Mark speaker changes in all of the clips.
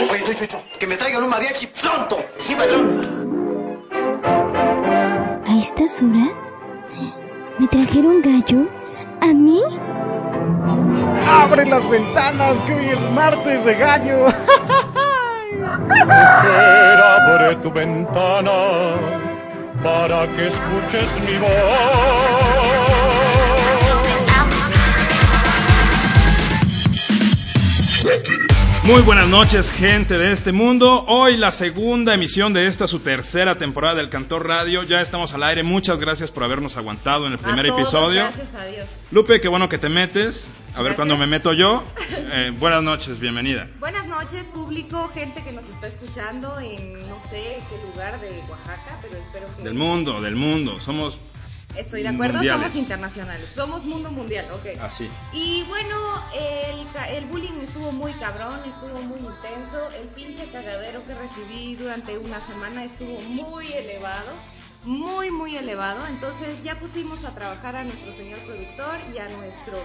Speaker 1: Oye, Chucho, Chucho, que me traigan un mariachi pronto. Sí, patrón.
Speaker 2: ¿A estas horas? ¿Me trajeron gallo? ¿A mí?
Speaker 3: ¡Abre las ventanas que hoy es martes de gallo!
Speaker 4: Mujer, abre tu ventana para que escuches mi voz.
Speaker 5: Muy buenas noches, gente de este mundo. Hoy la segunda emisión de esta su tercera temporada del Cantor Radio. Ya estamos al aire. Muchas gracias por habernos aguantado en el primer
Speaker 6: a todos,
Speaker 5: episodio.
Speaker 6: Gracias a Dios.
Speaker 5: Lupe, qué bueno que te metes. A ver cuando me meto yo. Eh, buenas noches, bienvenida.
Speaker 6: Buenas noches, público, gente que nos está escuchando en no sé qué lugar de Oaxaca, pero espero que.
Speaker 5: Del mundo, del mundo. Somos
Speaker 6: Estoy de acuerdo,
Speaker 5: mundiales.
Speaker 6: somos internacionales. Somos mundo mundial, ok.
Speaker 5: así.
Speaker 6: Y bueno, el, el bullying estuvo muy cabrón, estuvo muy intenso. El pinche cagadero que recibí durante una semana estuvo muy elevado, muy, muy elevado. Entonces ya pusimos a trabajar a nuestro señor productor y a nuestro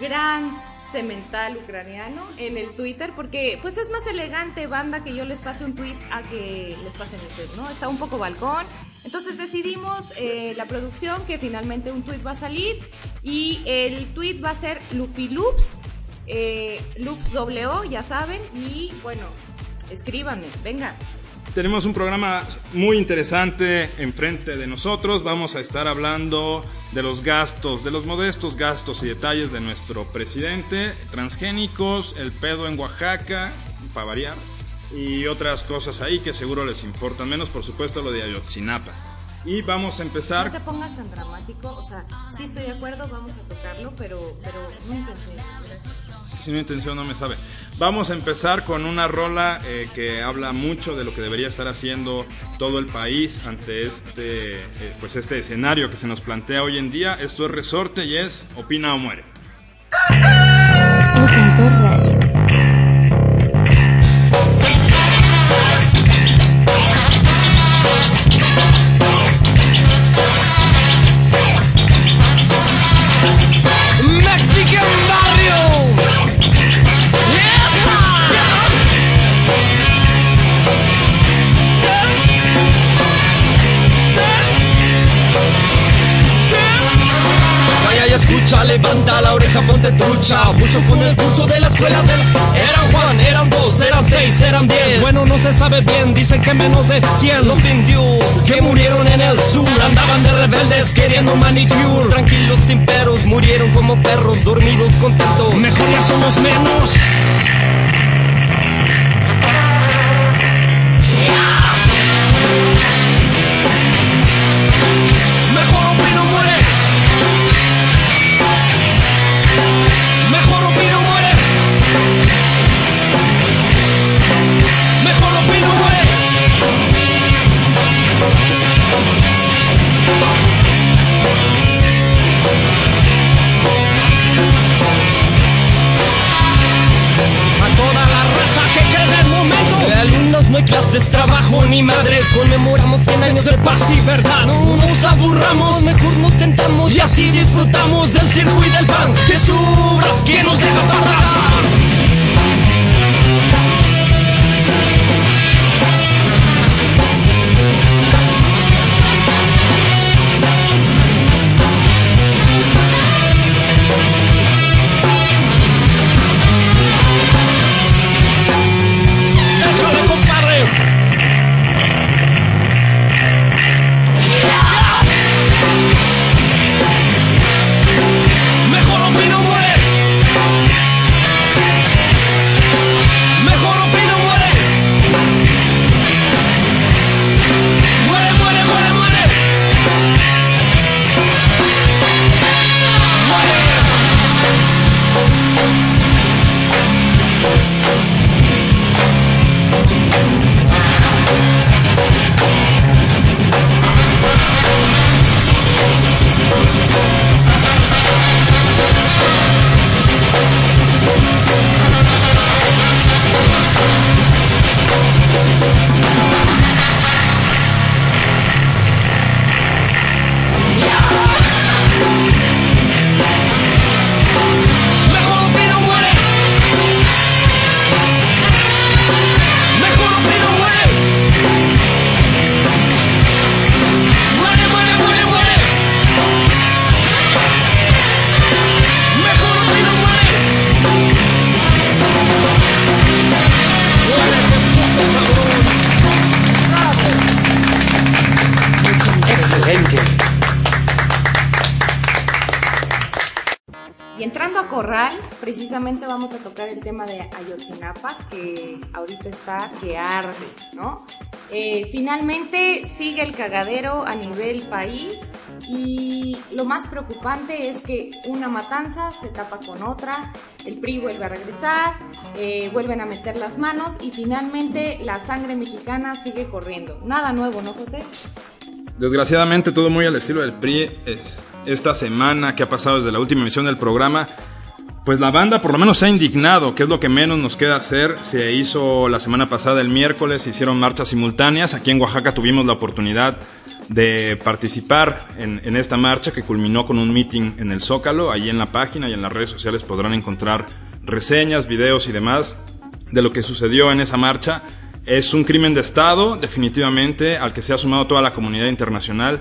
Speaker 6: gran cemental ucraniano en el Twitter, porque pues es más elegante, banda, que yo les pase un tweet a que les pasen ese, ¿no? Está un poco balcón. Entonces decidimos eh, la producción que finalmente un tweet va a salir y el tweet va a ser Lupiloops, eh, Loops W, ya saben, y bueno, escríbanme, venga.
Speaker 5: Tenemos un programa muy interesante enfrente de nosotros. Vamos a estar hablando de los gastos, de los modestos gastos y detalles de nuestro presidente, transgénicos, el pedo en Oaxaca, para variar, y otras cosas ahí que seguro les importan menos, por supuesto lo de Ayotzinapa. Y vamos a
Speaker 6: No te
Speaker 5: empezar.
Speaker 6: pongas tan dramático, o sea, sí estoy de acuerdo, vamos a tocarlo, pero, pero no intenciones, gracias.
Speaker 5: Si no intención no me sabe. Vamos a empezar con una rola eh, que habla mucho de lo que debería estar haciendo todo el país ante este, eh, pues este escenario que se nos plantea hoy en día. Esto es Resorte y es Opina o Muere.
Speaker 2: El Cantor
Speaker 1: oreja, ponte trucha. Puso con el curso de la escuela del. Eran Juan, eran dos, eran seis, eran diez. Bueno, no se sabe bien, dicen que menos de cien. Los indios que murieron en el sur andaban de rebeldes queriendo manicure. Tranquilos, sin peros, murieron como perros, dormidos, contentos. Mejor ya somos menos. Hay clases, trabajo ni madres. Conmemoramos 100 años de paz y verdad. No nos aburramos, mejor nos tentamos y así disfrutamos del circo y del pan. Que sobra, que nos deja pagar.
Speaker 6: Precisamente vamos a tocar el tema de Ayotzinapa, que ahorita está que arde, ¿no? Eh, finalmente sigue el cagadero a nivel país y lo más preocupante es que una matanza se tapa con otra, el PRI vuelve a regresar, eh, vuelven a meter las manos y finalmente la sangre mexicana sigue corriendo. Nada nuevo, ¿no, José?
Speaker 5: Desgraciadamente todo muy al estilo del PRI. Es- esta semana que ha pasado desde la última emisión del programa, pues la banda por lo menos se ha indignado, que es lo que menos nos queda hacer. Se hizo la semana pasada el miércoles, se hicieron marchas simultáneas. Aquí en Oaxaca tuvimos la oportunidad de participar en, esta marcha que culminó con un meeting en el Zócalo. Ahí en la página y en las redes sociales podrán encontrar reseñas, videos y demás de lo que sucedió en esa marcha. Es un crimen de Estado, definitivamente, al que se ha sumado toda la comunidad internacional.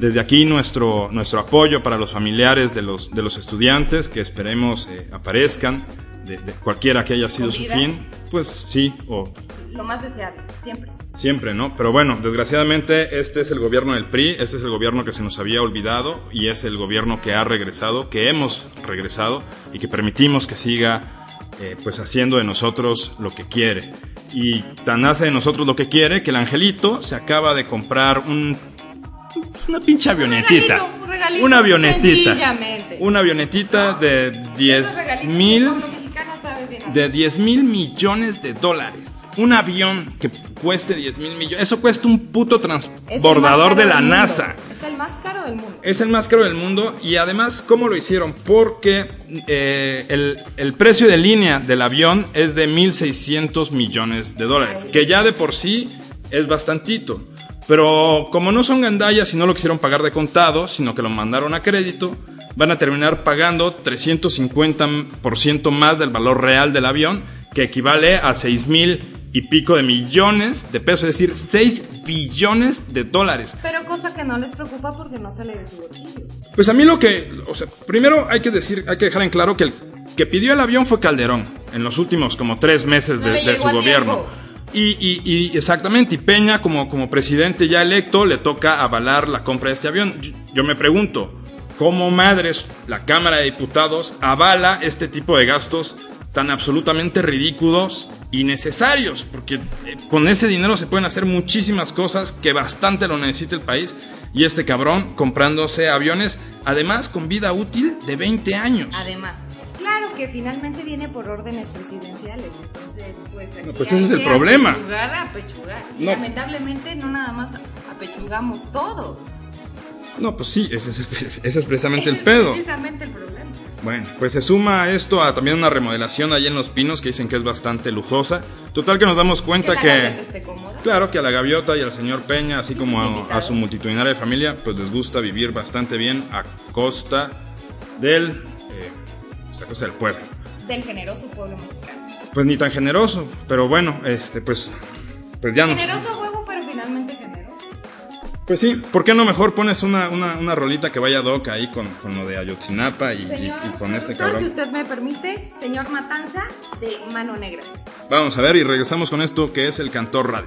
Speaker 5: Desde aquí nuestro, nuestro apoyo para los familiares de los, de los estudiantes que esperemos eh, aparezcan, de, de cualquiera que haya sido
Speaker 6: ¿Con
Speaker 5: su fin. Pues sí, o
Speaker 6: Lo más deseable, siempre.
Speaker 5: Siempre, ¿no? Pero bueno, desgraciadamente este es el gobierno del PRI, este es el gobierno que se nos había olvidado y es el gobierno que ha regresado, que hemos regresado y que permitimos que siga eh, pues haciendo de nosotros lo que quiere. Y tan hace de nosotros lo que quiere que el angelito se acaba de comprar un una pinche avionetita.
Speaker 6: regalito, un regalito,
Speaker 5: una avionetita. Una avionetita de
Speaker 6: Esos
Speaker 5: 10
Speaker 6: regalitos que
Speaker 5: mil de 10 mil millones de dólares. Un avión que cueste 10 mil millones. Eso cuesta un puto transbordador de la. NASA.
Speaker 6: Es el más caro del mundo.
Speaker 5: Es el más caro del mundo y además, ¿cómo lo hicieron? Porque eh, el, el precio de línea del avión es de 1.600 millones de dólares, que ya de por sí es bastantito. Pero como no son gandallas y no lo quisieron pagar de contado, sino que lo mandaron a crédito, van a terminar pagando 350% más del valor real del avión, que equivale a 6 mil y pico de millones de pesos, es decir, 6 billones de dólares.
Speaker 6: Pero cosa que no les preocupa porque no sale de su bolsillo.
Speaker 5: Pues a mí lo que, o sea, primero hay que decir, hay que dejar en claro que el que pidió el avión fue Calderón en los últimos como tres meses de,
Speaker 6: No
Speaker 5: su gobierno.
Speaker 6: tiempo.
Speaker 5: Y, y- y exactamente, y Peña como, presidente ya electo le toca avalar la compra de este avión. Yo, yo me pregunto, ¿cómo madres la Cámara de Diputados avala este tipo de gastos tan absolutamente ridículos y necesarios? Porque eh, con ese dinero se pueden hacer muchísimas cosas que bastante lo necesita el país. Y este cabrón comprándose aviones, además con vida útil de 20 años.
Speaker 6: Además, que finalmente viene por órdenes presidenciales, entonces pues aquí
Speaker 5: No, pues ese es el
Speaker 6: que
Speaker 5: problema.
Speaker 6: Apechugar, apechugar. Y
Speaker 5: No.
Speaker 6: lamentablemente no nada más apechugamos todos.
Speaker 5: No, pues sí, ese es, ese es precisamente
Speaker 6: Ese
Speaker 5: el
Speaker 6: es
Speaker 5: pedo.
Speaker 6: precisamente el problema.
Speaker 5: Bueno, pues se suma esto a también una remodelación allí en Los Pinos que dicen que es bastante lujosa. Total que nos damos cuenta
Speaker 6: la
Speaker 5: que...
Speaker 6: esté.
Speaker 5: Claro que a la gaviota y al señor Peña, así como a, a su multitudinaria familia, pues les gusta vivir bastante bien a costa del... costa del pueblo.
Speaker 6: Del generoso pueblo mexicano.
Speaker 5: Pues ni tan generoso, pero bueno, este, pues... Pues ya no.
Speaker 6: Generoso huevo, pero finalmente generoso.
Speaker 5: Pues sí, ¿por qué no mejor pones una, una, una rolita que vaya doc ahí con, con lo de Ayotzinapa y, y-
Speaker 6: Señor
Speaker 5: y con este cabrón?
Speaker 6: si usted me permite, señor Matanza de Mano Negra.
Speaker 5: Vamos a ver y regresamos con esto que es el Cantor Radio.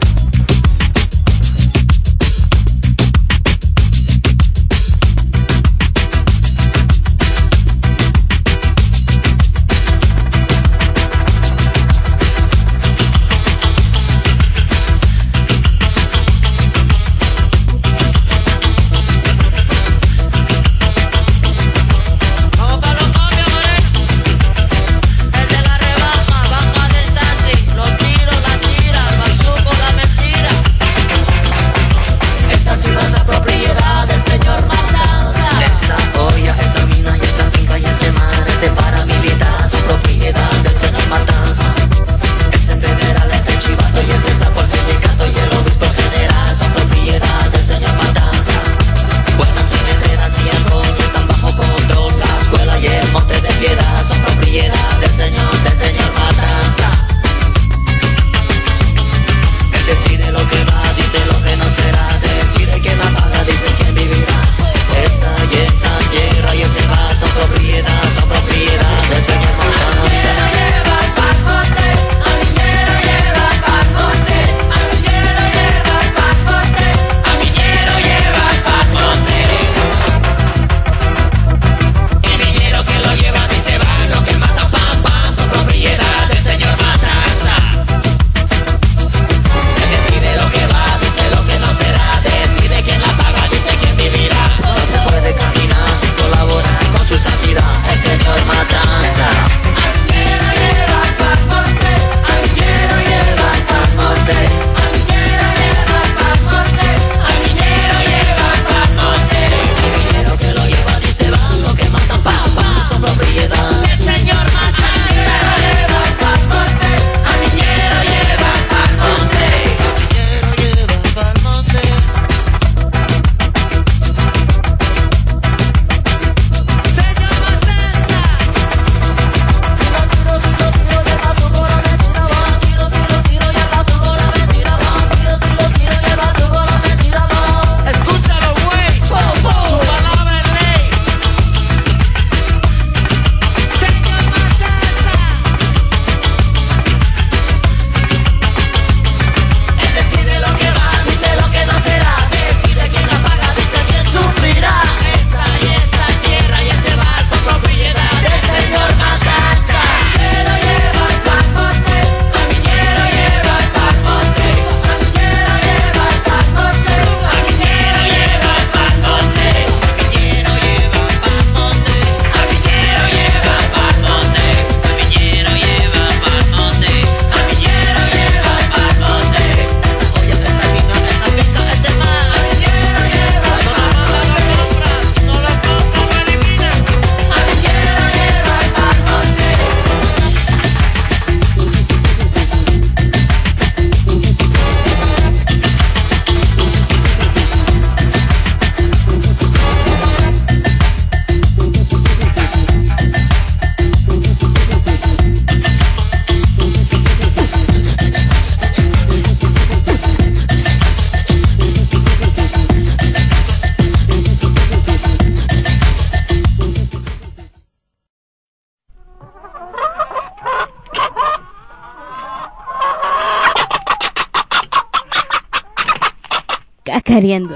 Speaker 2: Cacareando.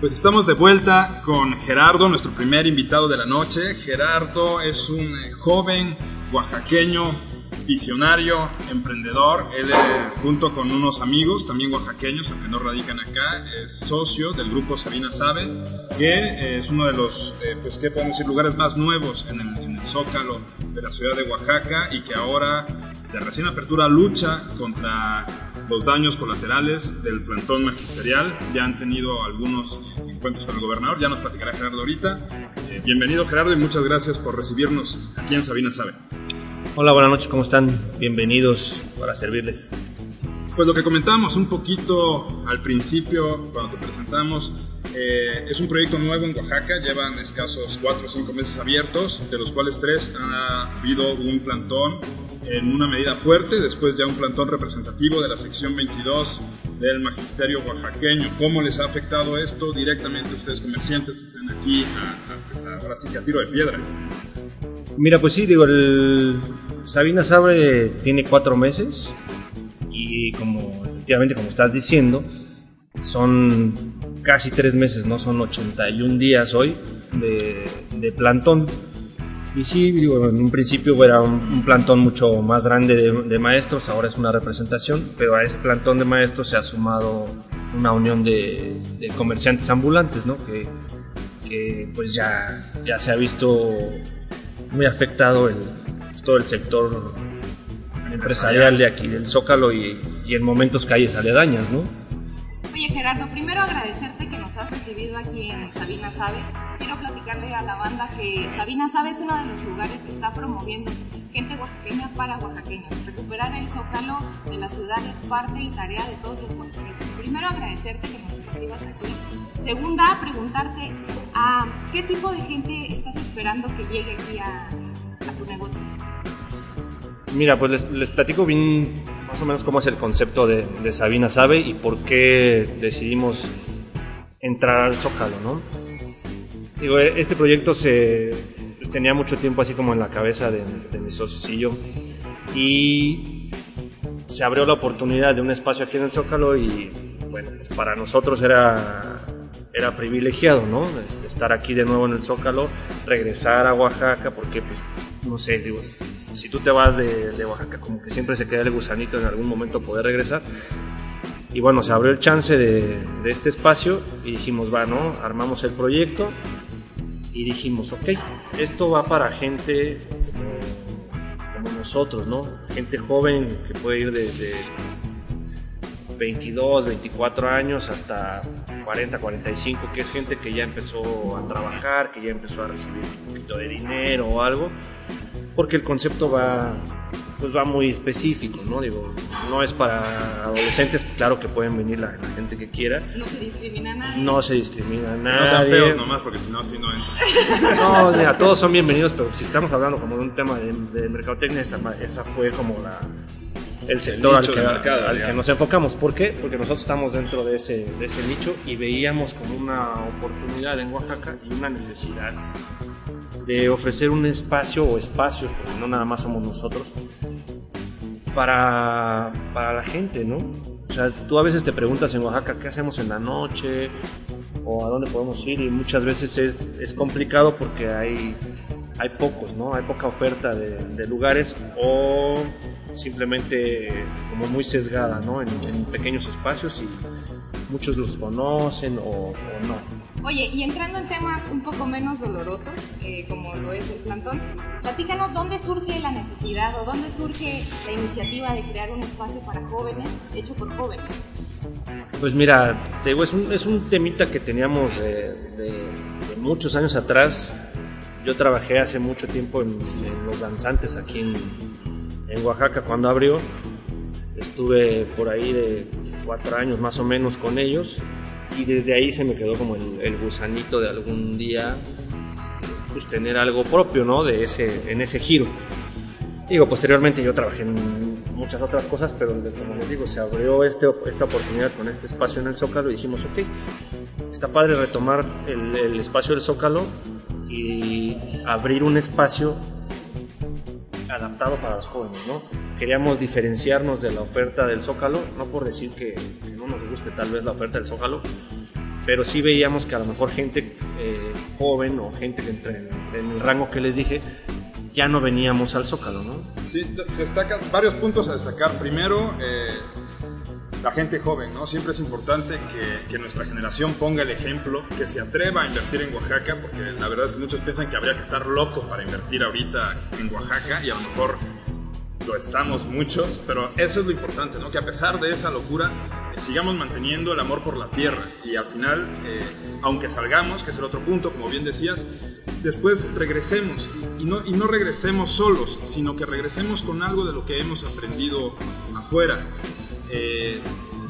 Speaker 5: Pues estamos de vuelta con Gerardo, nuestro primer invitado de la noche. Gerardo es un eh, joven oaxaqueño, visionario, emprendedor. Él, eh, junto con unos amigos, también oaxaqueños, aunque no radican acá, es socio del grupo Sabina Sabe, que eh, es uno de los, pues, ¿qué podemos decir?, lugares más nuevos en el, en el Zócalo de la ciudad de Oaxaca y que ahora, de recién apertura, lucha contra los daños colaterales del plantón magisterial. Ya han tenido algunos encuentros con el gobernador, ya nos platicará Gerardo ahorita. Eh, bienvenido Gerardo y muchas gracias por recibirnos aquí en Sabina Sabe.
Speaker 7: Hola, buenas noches, ¿cómo están? Bienvenidos para servirles.
Speaker 5: Pues lo que comentábamos un poquito al principio, cuando te presentamos, eh, es un proyecto nuevo en Oaxaca, llevan escasos 4 o 5 meses abiertos, de los cuales 3 ha habido un plantón en una medida fuerte, después ya un plantón representativo de la sección 22 del magisterio oaxaqueño. ¿Cómo les ha afectado esto directamente a ustedes comerciantes que están aquí, a, pues, a- ahora sí que a tiro de piedra?
Speaker 7: Mira, pues sí, digo, el Sabina Sabre tiene cuatro meses y como efectivamente, como estás diciendo, son casi tres meses, ¿no? Son 81 días hoy de, de plantón. Y sí, digo, en un principio era un, plantón mucho más grande de, maestros, ahora es una representación, pero a ese plantón de maestros se ha sumado una unión de, comerciantes ambulantes, ¿no? Que, pues ya, ya se ha visto muy afectado pues, todo el sector empresarial de aquí, del Zócalo y, y en momentos calles aledañas, ¿no?
Speaker 6: Oye Gerardo, primero agradecerte que nos has recibido aquí en Sabina Sabe. Quiero platicarle a la banda que Sabina Sabe es uno de los lugares que está promoviendo gente oaxaqueña para oaxaqueños. Recuperar el zócalo de la ciudad es parte y tarea de todos los oaxaqueños. Primero agradecerte que nos recibas aquí. Segunda, preguntarte a qué tipo de gente estás esperando que llegue aquí a, tu negocio.
Speaker 7: Mira, pues les, les platico bien más o menos cómo es el concepto de, de Sabina Sabe y por qué decidimos entrar al Zócalo, ¿no? Digo, e- este proyecto se pues, tenía mucho tiempo así como en la cabeza de, de mis socios y yo y se abrió la oportunidad de un espacio aquí en el Zócalo y bueno, pues para nosotros era era privilegiado, ¿no? Este, Estar aquí de nuevo en el Zócalo, regresar a Oaxaca, porque pues no sé, digo, si tú te vas de, de Oaxaca, como que siempre se queda el gusanito en algún momento poder regresar. Y bueno, se abrió el chance de, de este espacio y dijimos, va, ¿no? Armamos el proyecto y dijimos, ok, esto va para gente como, como nosotros, ¿no? Gente joven que puede ir desde 22, 24 años hasta 40, 45, que es gente que ya empezó a trabajar, que ya empezó a recibir un poquito de dinero o algo, porque el concepto va pues va muy específico, ¿no? Digo, no es para adolescentes, claro que pueden venir la, la gente que quiera,
Speaker 6: No se discrimina a nadie.
Speaker 7: no se discrimina a
Speaker 5: No sean
Speaker 7: nadie.
Speaker 5: feos nomás, porque si no, así no entra.
Speaker 7: No, mira, todos son bienvenidos, pero si estamos hablando como de un tema de, de mercadotecnia, esa, esa fue como la, el sector al,
Speaker 5: nicho
Speaker 7: que,
Speaker 5: mercado,
Speaker 7: al que nos enfocamos. ¿Por qué? Porque nosotros estamos dentro de ese, de ese nicho y veíamos como una oportunidad en Oaxaca y una necesidad de ofrecer un espacio o espacios, porque no nada más somos nosotros, para, para la gente, ¿no? O sea, tú a veces te preguntas en Oaxaca qué hacemos en la noche o a dónde podemos ir y muchas veces es, es complicado porque hay, hay pocos, ¿no? Hay poca oferta de, lugares o simplemente como muy sesgada, ¿no? En, pequeños espacios y muchos los conocen o no.
Speaker 6: Oye, y entrando en temas un poco menos dolorosos, eh, como lo es el plantón, platícanos dónde surge la necesidad o dónde surge la iniciativa de crear un espacio para jóvenes, hecho por jóvenes.
Speaker 7: Pues mira, te digo, es un, es un temita que teníamos de, muchos años atrás. Yo trabajé hace mucho tiempo en, en Los Danzantes aquí en, en Oaxaca cuando abrió. Estuve por ahí de cuatro años más o menos con ellos y desde ahí se me quedó como el, el gusanito de algún día este, pues tener algo propio, ¿no? De ese, en ese giro. Digo, posteriormente yo trabajé en muchas otras cosas, pero como les digo, se abrió este, esta oportunidad con este espacio en el Zócalo y dijimos, ok, está padre retomar el, el espacio del Zócalo y abrir un espacio adaptado para los jóvenes, ¿no? queríamos diferenciarnos de la oferta del Zócalo, no por decir que, no nos guste tal vez la oferta del Zócalo, pero sí veíamos que a lo mejor gente eh, joven o gente que entre en, en el rango que les dije, ya no veníamos al Zócalo, ¿no?
Speaker 5: Sí, destaca varios puntos a destacar. Primero, eh, la gente joven, ¿no? Siempre es importante que, que, nuestra generación ponga el ejemplo, que se atreva a invertir en Oaxaca, porque la verdad es que muchos piensan que habría que estar loco para invertir ahorita en Oaxaca y a lo mejor lo estamos muchos, pero eso es lo importante, ¿no? Que a pesar de esa locura, eh, sigamos manteniendo el amor por la tierra y al final, eh, aunque salgamos, que es el otro punto, como bien decías, después regresemos y no, y no regresemos solos, sino que regresemos con algo de lo que hemos aprendido afuera. Eh,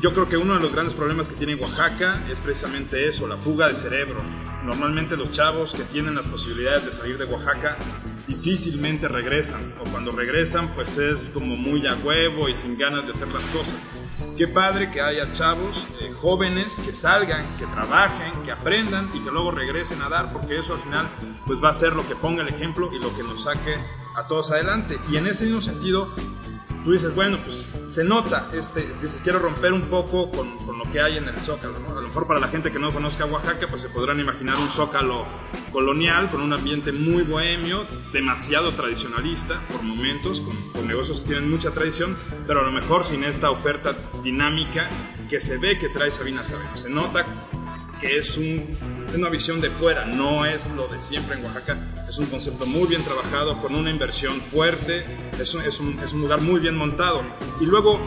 Speaker 5: yo creo que uno de los grandes problemas que tiene Oaxaca es precisamente eso, la fuga de cerebro. Normalmente los chavos que tienen las posibilidades de salir de Oaxaca difícilmente regresan o cuando regresan pues es como muy a huevo y sin ganas de hacer las cosas. Qué padre que haya chavos eh, jóvenes que salgan, que trabajen, que aprendan y que luego regresen a dar porque eso al final pues va a ser lo que ponga el ejemplo y lo que nos saque a todos adelante. Y en ese mismo sentido tú dices, bueno, pues se nota, este, dices, quiero romper un poco con, con lo que hay en el Zócalo, ¿no? A lo mejor para la gente que no conozca Oaxaca, pues se podrán imaginar un Zócalo colonial, con un ambiente muy bohemio, demasiado tradicionalista por momentos, con, con negocios que tienen mucha tradición, pero a lo mejor sin esta oferta dinámica que se ve que trae Sabina Sabemos. Se nota que es un, una visión de fuera, no es lo de siempre en Oaxaca, es un concepto muy bien trabajado, con una inversión fuerte, es un, es un, es un lugar muy bien montado. Y luego,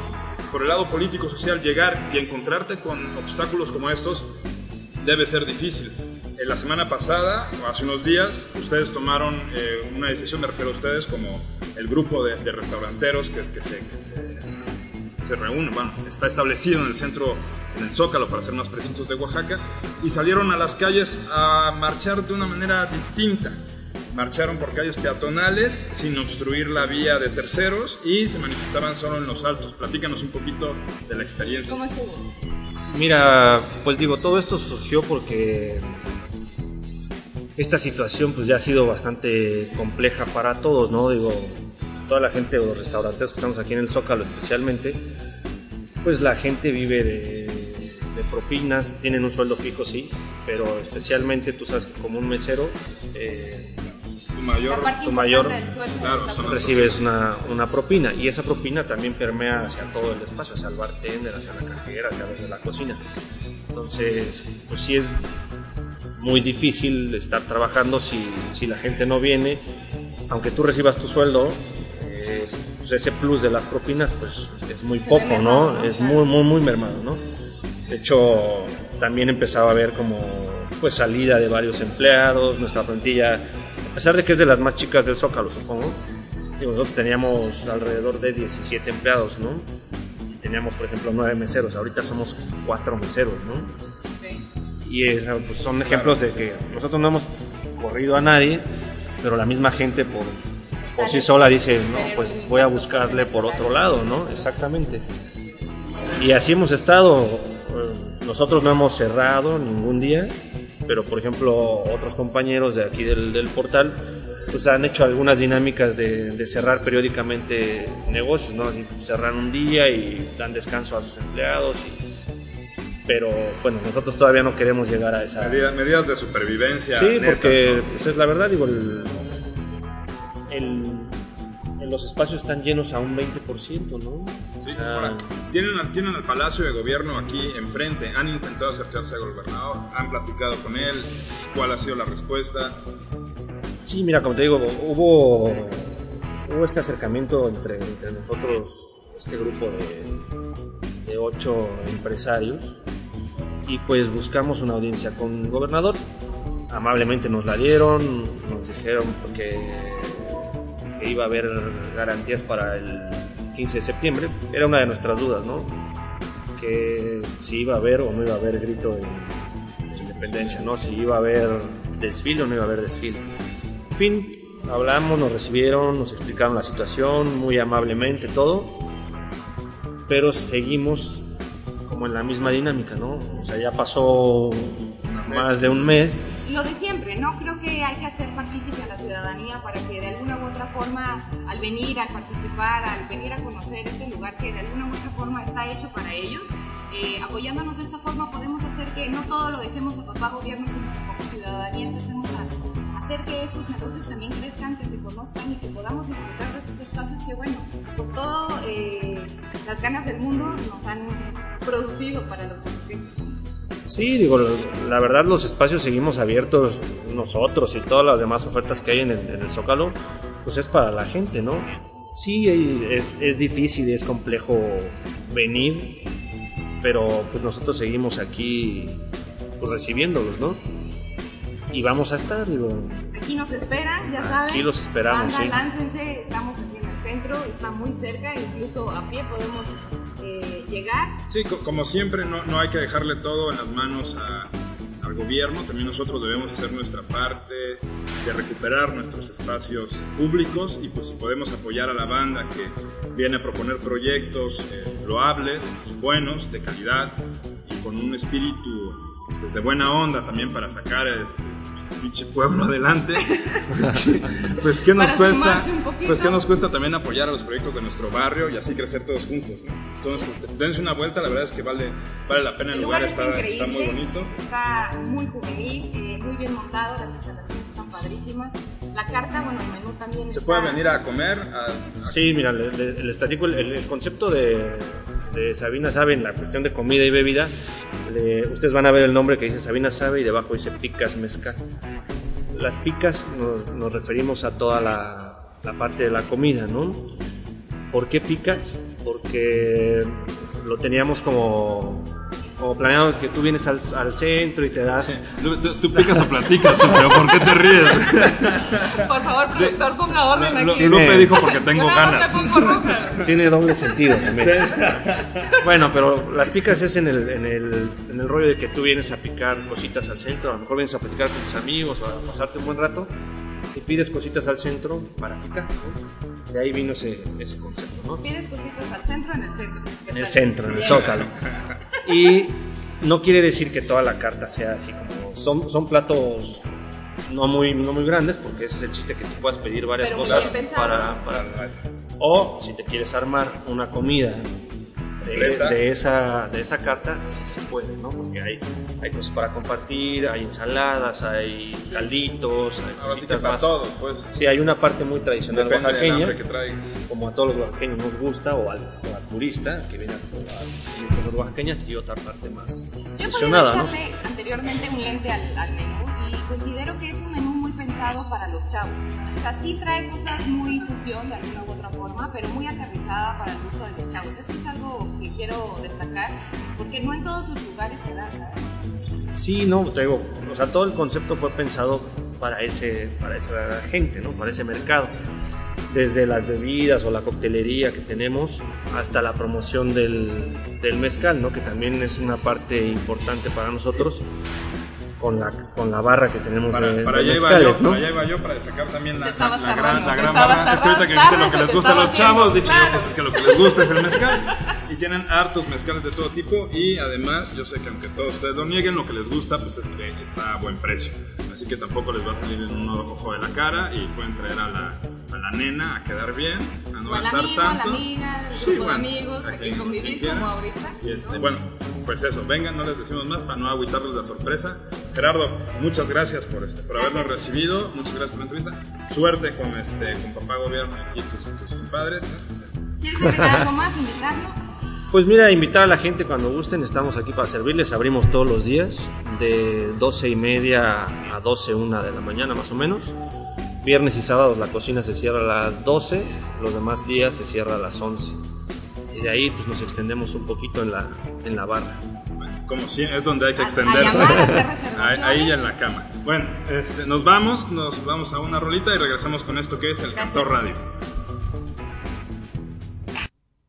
Speaker 5: por el lado político-social, llegar y encontrarte con obstáculos como estos debe ser difícil. En la semana pasada, o hace unos días, ustedes tomaron eh, una decisión, me refiero a ustedes como el grupo de, de restauranteros que, es, que, se, que se se reúne, bueno, está establecido en el centro, en el Zócalo, para ser más precisos, de Oaxaca, y salieron a las calles a marchar de una manera distinta. Marcharon por calles peatonales sin obstruir la vía de terceros y se manifestaban solo en los altos. Platícanos un poquito de la experiencia.
Speaker 6: ¿Cómo estuvo?
Speaker 7: Mira, pues digo, todo esto surgió porque esta situación pues ya ha sido bastante compleja para todos, ¿no? Digo, toda la gente o los restauranteros que estamos aquí en el Zócalo especialmente, pues la gente vive de, de propinas, tienen un sueldo fijo, sí, pero especialmente tú sabes que como un mesero, eh,
Speaker 5: tu mayor,
Speaker 7: tu mayor
Speaker 5: claro,
Speaker 7: recibes una, una, propina y esa propina también permea hacia todo el espacio, hacia el bartender, hacia la cajera, hacia los de la cocina. Entonces, pues sí es muy difícil estar trabajando si, si la gente no viene, aunque tú recibas tu sueldo, eh, pues ese plus de las propinas pues es muy
Speaker 6: Se
Speaker 7: poco, ¿no? Es muy, muy, muy mermado, ¿no? De hecho, también empezaba a haber como pues salida de varios empleados, nuestra plantilla, a pesar de que es de las más chicas del Zócalo, supongo, digo, nosotros teníamos alrededor de 17 empleados, ¿no? Y teníamos, por ejemplo, 9 meseros, ahorita somos 4 meseros, ¿no? Y es, pues, son ejemplos de que nosotros no hemos corrido a nadie, pero la misma gente por, por sí sola dice, no, pues voy a buscarle por otro lado, ¿no? Exactamente. Y así hemos estado. Nosotros no hemos cerrado ningún día, pero por ejemplo otros compañeros de aquí del, del portal pues han hecho algunas dinámicas de, de cerrar periódicamente negocios, ¿no? Así, cerran un día y dan descanso a sus empleados. y- pero bueno, nosotros todavía no queremos llegar a esa...
Speaker 5: medidas, medidas de supervivencia.
Speaker 7: Sí,
Speaker 5: netas,
Speaker 7: porque
Speaker 5: ¿no?
Speaker 7: pues, es la verdad, digo, el, el- en los espacios están llenos a un 20%, ¿no?
Speaker 5: Sí,
Speaker 7: Ah.
Speaker 5: ahora, tienen, tienen al Palacio de Gobierno aquí enfrente, han intentado acercarse al gobernador, han platicado con él, cuál ha sido la respuesta.
Speaker 7: Sí, mira, como te digo, hubo, hubo este acercamiento entre, entre nosotros, este grupo de, de ocho empresarios, y pues buscamos una audiencia con el gobernador. Amablemente nos la dieron, nos dijeron que iba a haber garantías para el 15 de septiembre. Era una de nuestras dudas, ¿no? Que si iba a haber o no iba a haber grito de de independencia, ¿no? Si iba a haber desfile o no iba a haber desfile. En fin, hablamos, nos recibieron, nos explicaron la situación muy amablemente, todo, pero seguimos como en la misma dinámica, ¿no? O sea, ya pasó más de un mes.
Speaker 6: Lo de siempre, ¿no? Creo que hay que hacer partícipe a la ciudadanía para que de alguna u otra forma, al venir, al participar, al venir a conocer este lugar que de alguna u otra forma está hecho para ellos, eh, apoyándonos de esta forma podemos hacer que no todo lo dejemos a papá gobierno, sino que como ciudadanía empecemos a hacer que estos negocios también crezcan, que se conozcan y que podamos disfrutar de estos espacios que, bueno, con todas las ganas del mundo nos han producido para los mexicanos.
Speaker 7: Sí, digo, la verdad los espacios seguimos abiertos nosotros y todas las demás ofertas que hay en el, en el Zócalo, pues es para la gente, ¿no? Sí, es, es difícil y es complejo venir, pero pues nosotros seguimos aquí pues recibiéndolos, ¿no? Y vamos a estar, digo.
Speaker 6: Aquí nos esperan, ya saben.
Speaker 7: Aquí los esperamos, sí.
Speaker 6: láncense, estamos aquí en el centro, está muy cerca, incluso a pie podemos llegar.
Speaker 5: Sí, co- como siempre, no, no hay que dejarle todo en las manos al gobierno. También nosotros debemos hacer nuestra parte de recuperar nuestros espacios públicos y pues si podemos apoyar a la banda que viene a proponer proyectos eh, loables, buenos, de calidad y con un espíritu pues, de buena onda también para sacar este pinche pueblo adelante, pues que, pues, ¿qué nos cuesta, pues qué nos cuesta también apoyar a los proyectos de nuestro barrio y así crecer todos juntos, ¿no? Entonces, este, dense una vuelta, la verdad es que vale, vale la pena el,
Speaker 6: El
Speaker 5: lugar,
Speaker 6: lugar está,
Speaker 5: está,
Speaker 6: increíble,
Speaker 5: está muy bonito.
Speaker 6: está muy juvenil, eh, muy bien montado, las instalaciones están padrísimas. La carta, bueno, el menú también
Speaker 5: Se
Speaker 6: está...
Speaker 5: puede venir a comer, a, a-
Speaker 7: Sí, mira, le- le- les, platico el, el- el concepto de, Sabina Sabe en la cuestión de comida y bebida. Ustedes van a ver el nombre que dice Sabina Sabe y debajo dice Picas Mezcal. Las picas nos, nos referimos a toda la, la parte de la comida, ¿no? ¿Por qué picas? Porque lo teníamos como, como planeado que tú vienes al, al centro y te das...
Speaker 5: Tú, tú- tú picas o platicas, pero ¿por qué te ríes?
Speaker 6: Por favor, productor, ponga orden aquí.
Speaker 5: Lupe dijo porque tengo ganas.
Speaker 7: Tiene doble sentido también. Bueno, pero las picas es en el, en, el, en el rollo de que tú vienes a picar cositas al centro, a lo mejor vienes a platicar con tus amigos o a pasarte un buen rato y pides cositas al centro para picar. ¿no? De ahí vino ese, ese concepto, ¿no?
Speaker 6: Pides cositas al centro, en el centro. ¿Qué
Speaker 7: En el centro, en el zócalo. Y no quiere decir que toda la carta sea así como... Son, son platos no muy, no muy grandes porque ese es el chiste que tú puedas pedir varias
Speaker 6: Pero
Speaker 7: cosas para, para... O si te quieres armar una comida de, de esa, de esa carta, sí se puede, ¿no? Porque hay, hay cosas para compartir, hay ensaladas, hay calditos, hay
Speaker 5: Ahora sí que
Speaker 7: cositas
Speaker 5: para
Speaker 7: más.
Speaker 5: todos, pues.
Speaker 7: Sí, hay una parte muy tradicional oaxaqueña
Speaker 5: que
Speaker 7: como a todos los oaxaqueños nos gusta, o al, o al turista que viene a probar cosas oaxaqueñas, y otra parte más
Speaker 6: Yo
Speaker 7: fusionada, ¿no?
Speaker 6: echarle anteriormente un lente al, al menú y considero que es un menú muy pensado para los chavos. O sea, sí trae cosas muy fusión de alguna u otra forma, pero muy aterrizada para el gusto de los chavos. Eso es algo que quiero destacar, porque no en todos los lugares se da, ¿sabes?
Speaker 7: Sí, no, te digo, o sea, todo el concepto fue pensado para, ese, para esa gente, ¿no? Para ese mercado. Desde las bebidas o la coctelería que tenemos hasta la promoción del, del mezcal, ¿no? Que también es una parte importante para nosotros con la, con la barra que tenemos
Speaker 5: Para,
Speaker 7: de,
Speaker 5: para
Speaker 7: de
Speaker 5: allá iba yo,
Speaker 7: mezcales, ¿no?
Speaker 5: para allá iba yo para sacar también la,
Speaker 6: estabas
Speaker 5: la gran, la gran barra. Es que ahorita que dijiste lo que les gusta a los chavos, dije yo,
Speaker 6: claro.
Speaker 5: pues es que lo que les gusta es el mezcal. Y tienen hartos mezcales de todo tipo y además yo sé que aunque todos ustedes lo nieguen, lo que les gusta pues es que está a buen precio. Así que tampoco les va a salir en un ojo de la cara y pueden traer a la, la nena a quedar bien, a no
Speaker 6: O al
Speaker 5: gastar
Speaker 6: amigo, a la
Speaker 5: tanto.
Speaker 6: amiga, el
Speaker 5: Sí,
Speaker 6: grupo
Speaker 5: bueno,
Speaker 6: de amigos, aquí convivir como ahorita.
Speaker 5: Y este, bueno, pues eso, vengan, no les decimos más para no agüitarles la sorpresa. Gerardo, muchas gracias por, este, por habernos recibido, muchas gracias por la entrevista. Suerte con, este, con papá gobierno y tus, tus compadres. Este,
Speaker 6: ¿Quieres agregar algo más, invitarlo?
Speaker 7: Pues mira, invitar a la gente cuando gusten, estamos aquí para servirles, abrimos todos los días, de 12 y media a 12, una de la mañana más o menos. Viernes y sábados la cocina se cierra a las 12, los demás días se cierra a las 11. Y de ahí pues nos extendemos un poquito en la, en la barra.
Speaker 5: Como si es donde hay que extenderse. Ahí, ahí en la cama. Bueno, este, nos vamos, nos vamos a una rolita y regresamos con esto que es el Cantor Radio.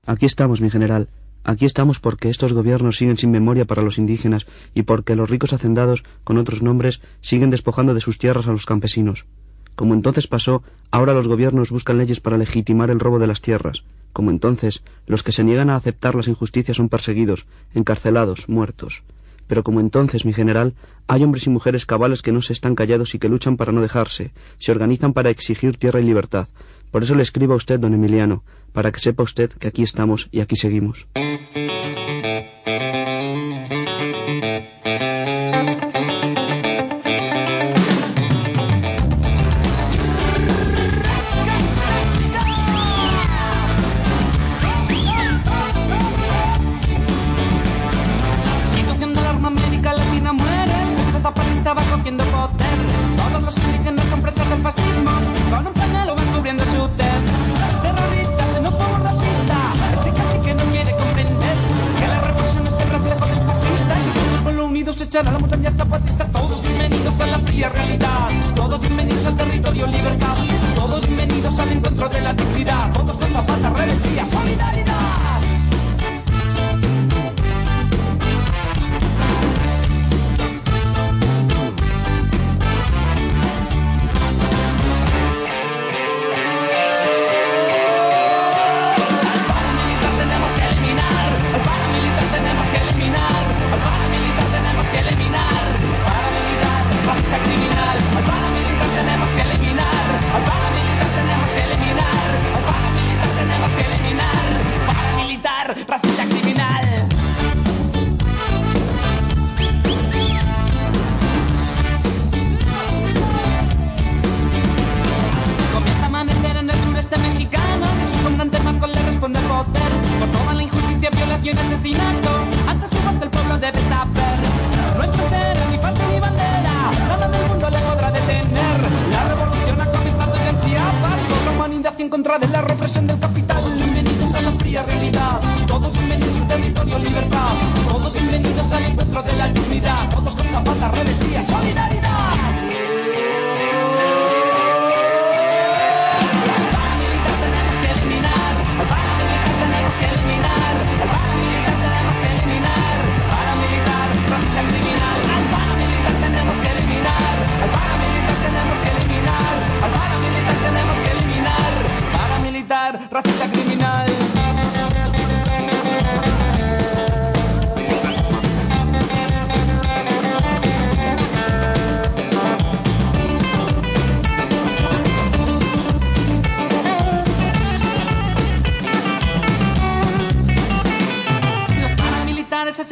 Speaker 8: Aquí estamos, mi general. Aquí estamos porque estos gobiernos siguen sin memoria para los indígenas y porque los ricos hacendados, con otros nombres, siguen despojando de sus tierras a los campesinos. Como entonces pasó, ahora los gobiernos buscan leyes para legitimar el robo de las tierras. Como entonces, los que se niegan a aceptar las injusticias son perseguidos, encarcelados, muertos. Pero como entonces, mi general, hay hombres y mujeres cabales que no se están callados y que luchan para no dejarse, se organizan para exigir tierra y libertad. Por eso le escribo a usted, don Emiliano, para que sepa usted que aquí estamos y aquí seguimos.
Speaker 9: Humanidad en contra de la represión del capital. Bienvenidos a la fría realidad, todos bienvenidos a territorio libertad, todos bienvenidos al encuentro de la dignidad, todos con zapata, rebeldía, solidaridad.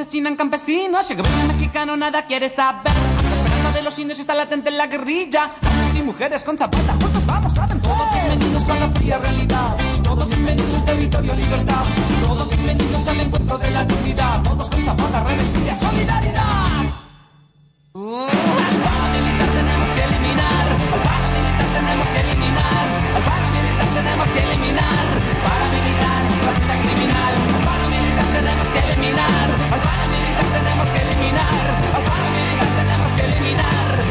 Speaker 9: Asesinan campesinos el gobierno mexicano nada quiere saber. La esperanza de los indios está latente en la guerrilla. Hombres y mujeres con zapata, juntos vamos, saben. Todos bienvenidos a la fría realidad. Todos bienvenidos al territorio libertad. Todos bienvenidos al encuentro de la dignidad. Todos con zapata, rebeldía, solidaridad. Eliminar. Al paramilitar tenemos que eliminar. Al paramilitar tenemos que eliminar.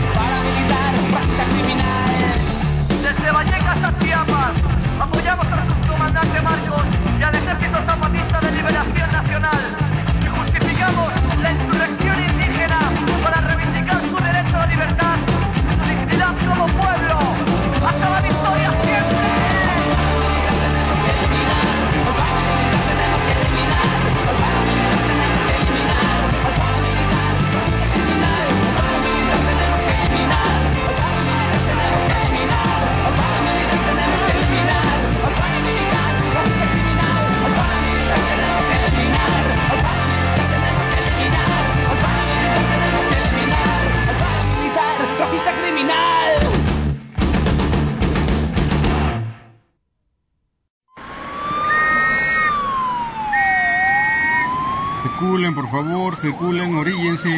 Speaker 5: Circulen, oríllense,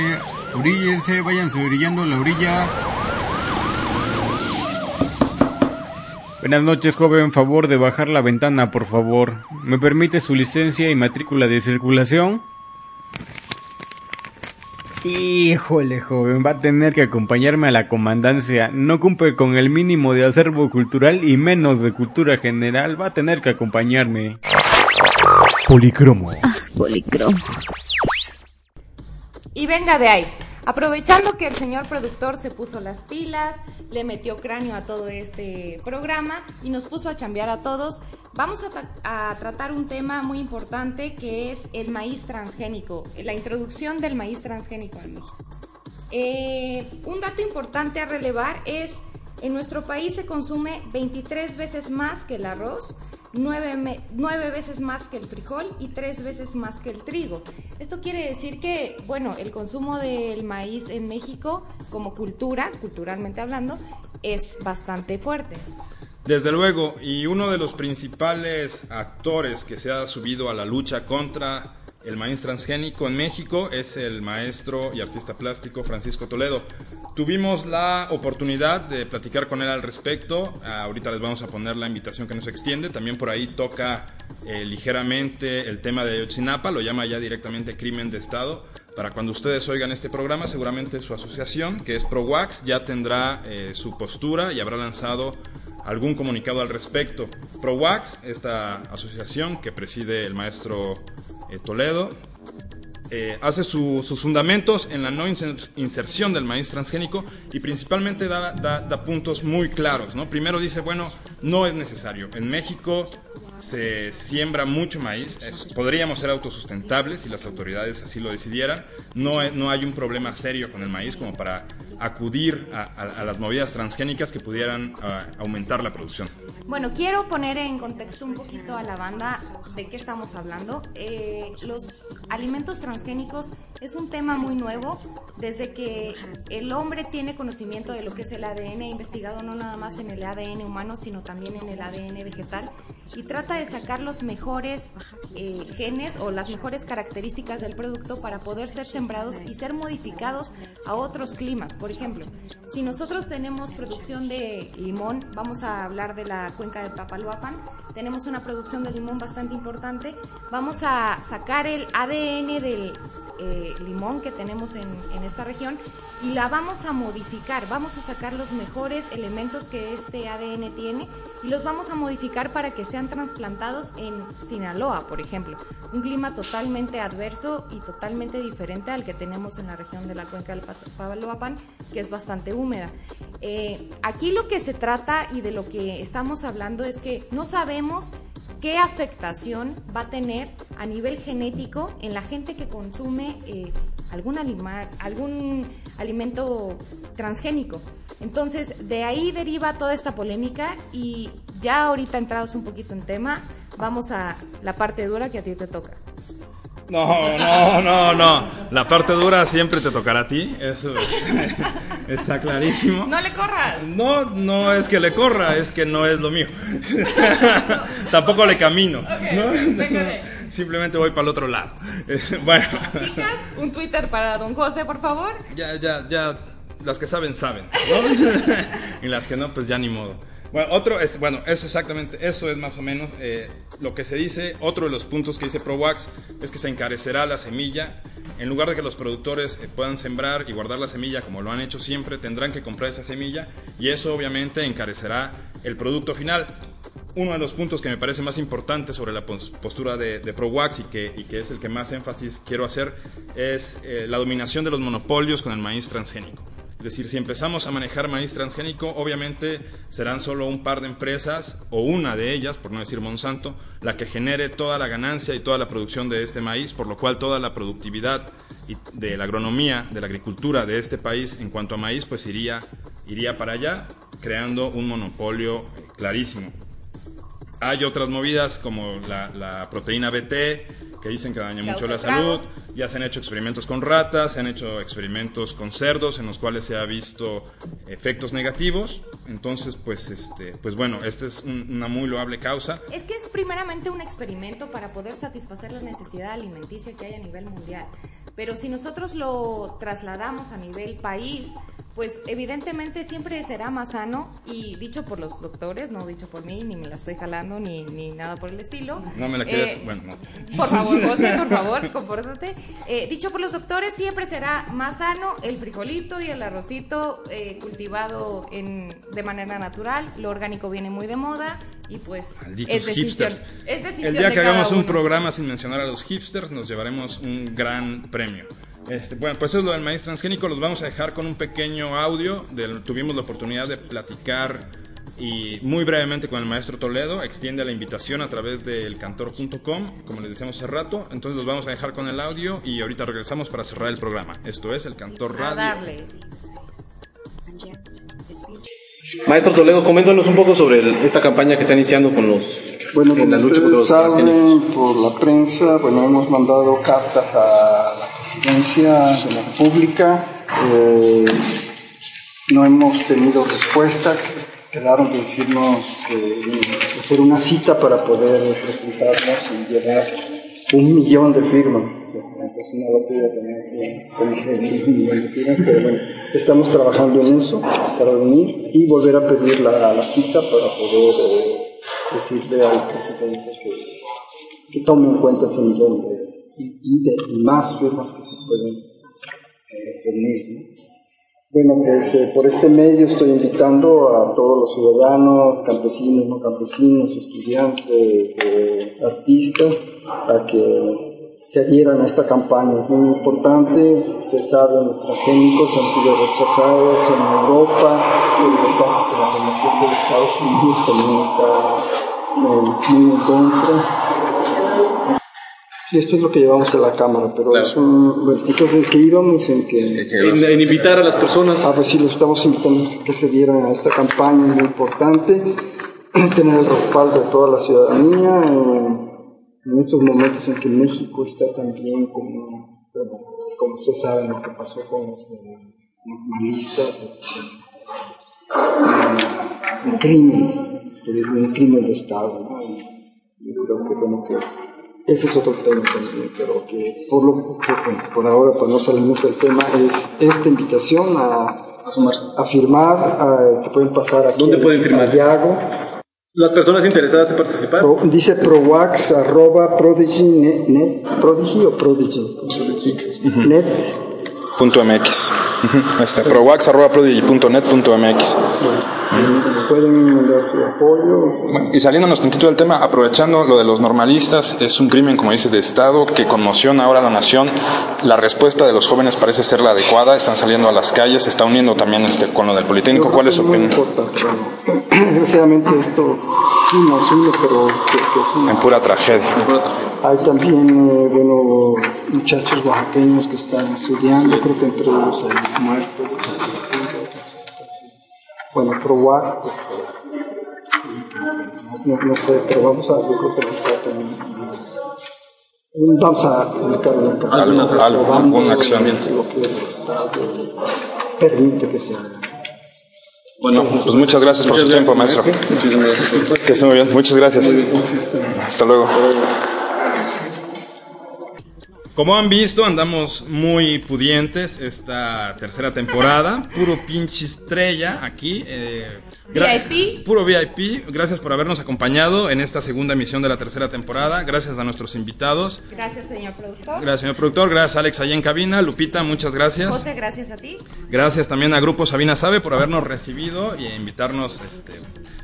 Speaker 5: oríllense, váyanse orillando a la orilla. Buenas noches, joven. Favor de bajar la ventana, por favor. ¿Me permite su licencia y matrícula de circulación? Híjole, joven, va a tener que acompañarme a la comandancia. No cumple con el mínimo de acervo cultural y menos de cultura general. Va a tener que acompañarme. Policromo.
Speaker 2: Policromo.
Speaker 6: Y venga de ahí. Aprovechando que el señor productor se puso las pilas, le metió cráneo a todo este programa y nos puso a chambear a todos. Vamos a, tra- a tratar un tema muy importante que es el maíz transgénico, la introducción del maíz transgénico en México. Eh, un dato importante a relevar es, en nuestro país se consume 23 veces más que el arroz, 9, veces más que el frijol y 3 veces más que el trigo. Esto quiere decir que, bueno, el consumo del maíz en México como cultura, culturalmente hablando, es bastante fuerte.
Speaker 5: Desde luego, y uno de los principales actores que se ha subido a la lucha contra el maíz transgénico en México es el maestro y artista plástico Francisco Toledo. Tuvimos la oportunidad de platicar con él al respecto. Ah, ahorita les vamos a poner la invitación que nos extiende. También por ahí toca eh, ligeramente el tema de Ayotzinapa, lo llama ya directamente crimen de Estado. Para cuando ustedes oigan este programa, seguramente su asociación, que es ProWax, ya tendrá eh, su postura y habrá lanzado algún comunicado al respecto. ProWax, esta asociación que preside el maestro eh, Toledo, eh, hace su- sus fundamentos en la no inser- inserción del maíz transgénico y principalmente da, puntos muy claros. Primero dice, bueno, no es necesario. En México se siembra mucho maíz, es- podríamos ser autosustentables si las autoridades así lo decidieran. No, no hay un problema serio con el maíz como para acudir a, a- a las movidas transgénicas que pudieran ah, aumentar la producción.
Speaker 6: Bueno, quiero poner en contexto un poquito a la banda de qué estamos hablando. Eh, los alimentos transgénicos es un tema muy nuevo. Desde que el hombre tiene conocimiento de lo que es el ADN, investigado no nada más en el ADN humano, sino también en el ADN vegetal, y trata de sacar los mejores eh, genes o las mejores características del producto para poder ser sembrados y ser modificados a otros climas. Por ejemplo, si nosotros tenemos producción de limón, vamos a hablar de la cuenca de Papaloapan, tenemos una producción de limón bastante importante, vamos a sacar el ADN del eh, limón que tenemos en, esta región y la vamos a modificar, vamos a sacar los mejores elementos que este ADN tiene y los vamos a modificar para que sean trasplantados en Sinaloa, por ejemplo, un clima totalmente adverso y totalmente diferente al que tenemos en la región de la cuenca del Papaloapan, que es bastante húmeda. Eh, aquí lo que se trata y de lo que estamos hablando es que no sabemos qué afectación va a tener a nivel genético en la gente que consume eh, algún, algún alimento transgénico. Entonces, de ahí deriva toda esta polémica y ya ahorita entrados un poquito en tema, vamos a la parte dura que a ti te toca.
Speaker 5: No, no, no, no. La parte dura siempre te tocará a ti, eso es- está clarísimo.
Speaker 6: No le corras.
Speaker 5: No, no es que le corra, es que no es lo mío. Tampoco le camino. ¿no?
Speaker 6: venga.
Speaker 5: Simplemente voy para el otro lado. Bueno,
Speaker 6: Chicas, un Twitter para don José, por favor.
Speaker 5: ya, ya, ya, las que saben, saben. ¿no? Y las que no, pues ya ni modo. Bueno, otro, es, bueno, es exactamente, eso es más o menos eh, lo que se dice. Otro de los puntos que dice ProWax es que se encarecerá la semilla. En lugar de que los productores eh, puedan sembrar y guardar la semilla como lo han hecho siempre, tendrán que comprar esa semilla y eso obviamente encarecerá el producto final. Uno de los puntos que me parece más importante sobre la pos- postura de, de ProWax y que, y que es el que más énfasis quiero hacer es eh, la dominación de los monopolios con el maíz transgénico. Es decir, si empezamos a manejar maíz transgénico, obviamente serán solo un par de empresas, o una de ellas, por no decir Monsanto, la que genere toda la ganancia y toda la producción de este maíz, por lo cual toda la productividad de la agronomía, de la agricultura de este país en cuanto a maíz, pues iría, iría para allá, creando un monopolio eh, clarísimo. Hay otras movidas como la, la proteína BT, que dicen que daña mucho la salud. Ya se han hecho experimentos con ratas, se han hecho experimentos con cerdos en los cuales se ha visto efectos negativos. Entonces, pues, este, pues bueno, esta es un- una muy loable causa.
Speaker 6: Es que es primeramente un experimento para poder satisfacer la necesidad alimenticia que hay a nivel mundial. Pero si nosotros lo trasladamos a nivel país, pues evidentemente siempre será más sano y dicho por los doctores, no dicho por mí, ni me la estoy jalando, ni, ni nada por el estilo.
Speaker 5: No me la quieres.
Speaker 6: Eh,
Speaker 5: bueno, no.
Speaker 6: Por favor, José, por favor, compórtate. Eh, dicho por los doctores, siempre será más sano el frijolito y el arrocito eh, cultivado en, de manera natural. Lo orgánico viene muy de moda y pues
Speaker 5: Malditos
Speaker 6: es decisión,
Speaker 5: hipsters.
Speaker 6: es decisión
Speaker 5: El día
Speaker 6: de
Speaker 5: que hagamos un
Speaker 6: uno.
Speaker 5: programa sin mencionar a los hipsters, nos llevaremos un gran premio. Este, bueno, pues eso es lo del maíz transgénico. Los vamos a dejar con un pequeño audio. Del, tuvimos la oportunidad de platicar y muy brevemente con el maestro Toledo. Extiende la invitación a través del cantor.com, como les decíamos hace rato. Entonces los vamos a dejar con el audio y ahorita regresamos para cerrar el programa. Esto es el Cantor
Speaker 6: A
Speaker 5: Radio.
Speaker 6: darle.
Speaker 10: Maestro Toledo, coméntanos un poco sobre el- esta campaña que está iniciando con los
Speaker 11: Bueno,
Speaker 10: en la lucha contra los
Speaker 11: saben por la prensa, bueno, hemos mandado cartas a la presidencia de la República. eh, no hemos tenido respuesta. Quedaron de decirnos eh, hacer una cita para poder presentarnos y llevar un millón de firmas. Tener pero bueno, estamos trabajando en eso para venir y volver a pedir la, la cita para poder eh, decirle al presidente que, que tome en cuenta ese millón de, y, y de más firmas que se pueden eh, reunir. ¿no? Bueno, pues eh, por este medio estoy invitando a todos los ciudadanos, campesinos, no campesinos, estudiantes, eh, artistas, a que se adhieran a esta campaña. Es muy importante, ustedes saben, los transgénicos han sido rechazados en Europa, Europa, la Organización de Estados Unidos también está eh, muy en contra. Sí, esto es lo que llevamos a la cámara, pero es un... Entonces, ¿qué íbamos en que...?
Speaker 10: En, en invitar a las personas.
Speaker 11: Ah, pues sí, los estamos invitando a que se dieran a esta campaña muy importante, tener el respaldo de toda la ciudadanía eh, en estos momentos en que México está también como, bueno, como ustedes saben lo que pasó con los eh, normalistas, este, un, un crimen, que es un crimen de Estado, ¿no? Y yo creo que, bueno, que ese es otro tema también, pero que por, lo, bueno, por ahora, para no salirnos del tema, es esta invitación a, a firmar, a- que pueden pasar aquí.
Speaker 10: ¿Dónde pueden firmar?
Speaker 11: Santiago.
Speaker 10: Las personas interesadas en participar.
Speaker 11: Pro- dice prowax arroba prodigy net, net- prodigy o prodigy, net
Speaker 12: Punto .mx. Ujú. Este, prowax.prodigy.net.mx.
Speaker 11: pueden mandar su apoyo
Speaker 12: Bueno, y saliéndonos tantito del tema, aprovechando lo de los normalistas, es un crimen, como dice, de Estado que conmociona ahora a la nación. La respuesta de los jóvenes parece ser la adecuada, están saliendo a las calles, se está uniendo también este, con lo del Politécnico. ¿Cuál es su opinión?
Speaker 11: bueno, desgraciadamente esto sí nos une pero que, que es una
Speaker 12: En pura tragedia.
Speaker 11: Hay también, eh, bueno, muchachos oaxaqueños que están estudiando, creo que entre ellos hay muertos. Bueno, ProWax, pues, eh, no, no sé, pero vamos a, yo creo que vamos a también, eh, vamos a publicar una
Speaker 12: Algo, algo,
Speaker 11: aprobando
Speaker 12: alguna acción.
Speaker 11: Lo que el Estado permite que se haga.
Speaker 12: Bueno, pues muchas gracias por su tiempo, maestro. Que esté muy bien, muchas gracias. Hasta luego.
Speaker 5: Como han visto, andamos muy pudientes esta tercera temporada. Puro pinche estrella aquí. eh,
Speaker 6: VIP.
Speaker 5: Puro VIP. Gracias por habernos acompañado en esta segunda emisión de la tercera temporada. Gracias a nuestros invitados.
Speaker 6: Gracias, señor productor.
Speaker 5: Gracias, señor productor. Gracias, Alex, allá en cabina. Lupita, muchas gracias.
Speaker 6: José, gracias a ti.
Speaker 5: Gracias también a Grupo Sabina Sabe por habernos recibido y invitarnos este,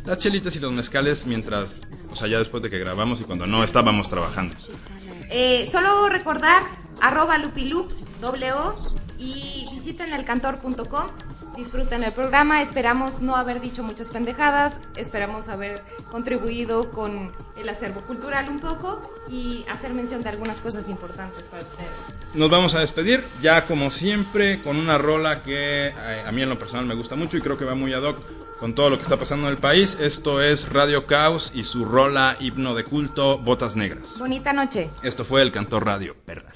Speaker 5: las chelitas y los mezcales mientras, o sea, ya después de que grabamos y cuando no estábamos trabajando.
Speaker 6: Eh, solo recordar arroba lupiloops, doble O, y visiten elcantor.com. Disfruten el programa, esperamos no haber dicho muchas pendejadas, esperamos haber contribuido con el acervo cultural un poco y hacer mención de algunas cosas importantes para ustedes.
Speaker 5: Nos vamos a despedir, ya como siempre, con una rola que eh, a mí en lo personal me gusta mucho y creo que va muy ad hoc con todo lo que está pasando en el país. Esto es Radio Caos y su rola himno de culto, Botas Negras.
Speaker 6: Bonita noche.
Speaker 5: Esto fue el Cantor Radio, perras.